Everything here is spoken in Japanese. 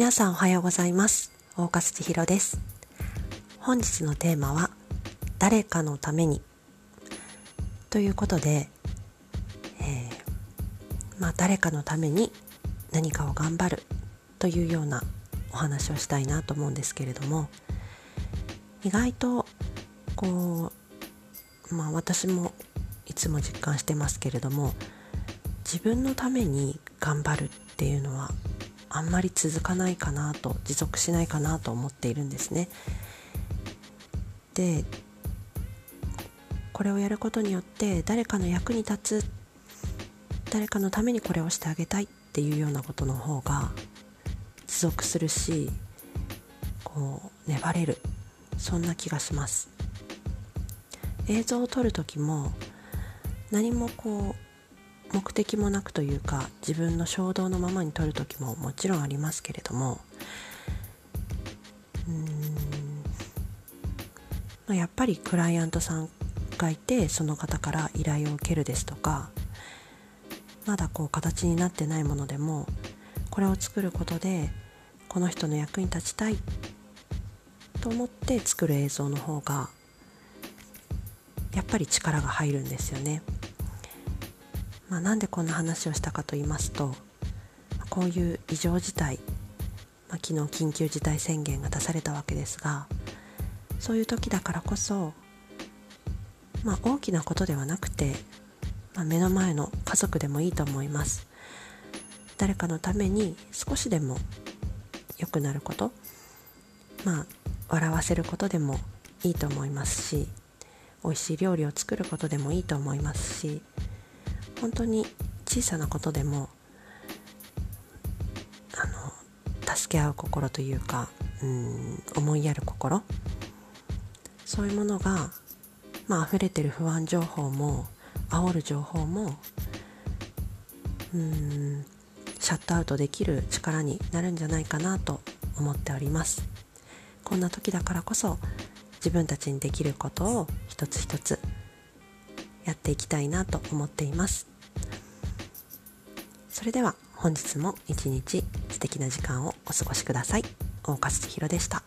皆さんおはようございます。大粕千尋です。本日のテーマは誰かのために。ということで、えー、まあ、誰かのために何かを頑張るというようなお話をしたいなと思うんですけれども意外とこうまあ私もいつも実感してますけれども自分のために頑張るっていうのはあんまり続かないかなと持続しないかなと思っているんですね。でこれをやることによって誰かの役に立つ誰かのためにこれをしてあげたいっていうようなことの方が持続するしこう粘れるそんな気がします映像を撮る時も何もこう目的もなくというか自分の衝動のままに撮る時ももちろんありますけれどもうん、ま、やっぱりクライアントさんがいてその方から依頼を受けるですとかまだこう形になってないものでもこれを作ることでこの人の役に立ちたいと思って作る映像の方がやっぱり力が入るんですよね。まあ、なんでこんな話をしたかと言いますとこういう異常事態、まあ、昨日緊急事態宣言が出されたわけですがそういう時だからこそ、まあ、大きなことではなくて、まあ、目の前の家族でもいいと思います。誰かのために少しでも良くなることまあ笑わせることでもいいと思いますし美味しい料理を作ることでもいいと思いますし本当に小さなことでもあの助け合う心というかうん思いやる心そういうものが、まあ溢れてる不安情報も煽る情報もうんシャットアウトできる力になるんじゃないかなと思っております。こんな時だからこそ自分たちにできることを一つ一つやっていきたいなと思っています。それでは本日も一日素敵な時間をお過ごしください。大勝千尋でした。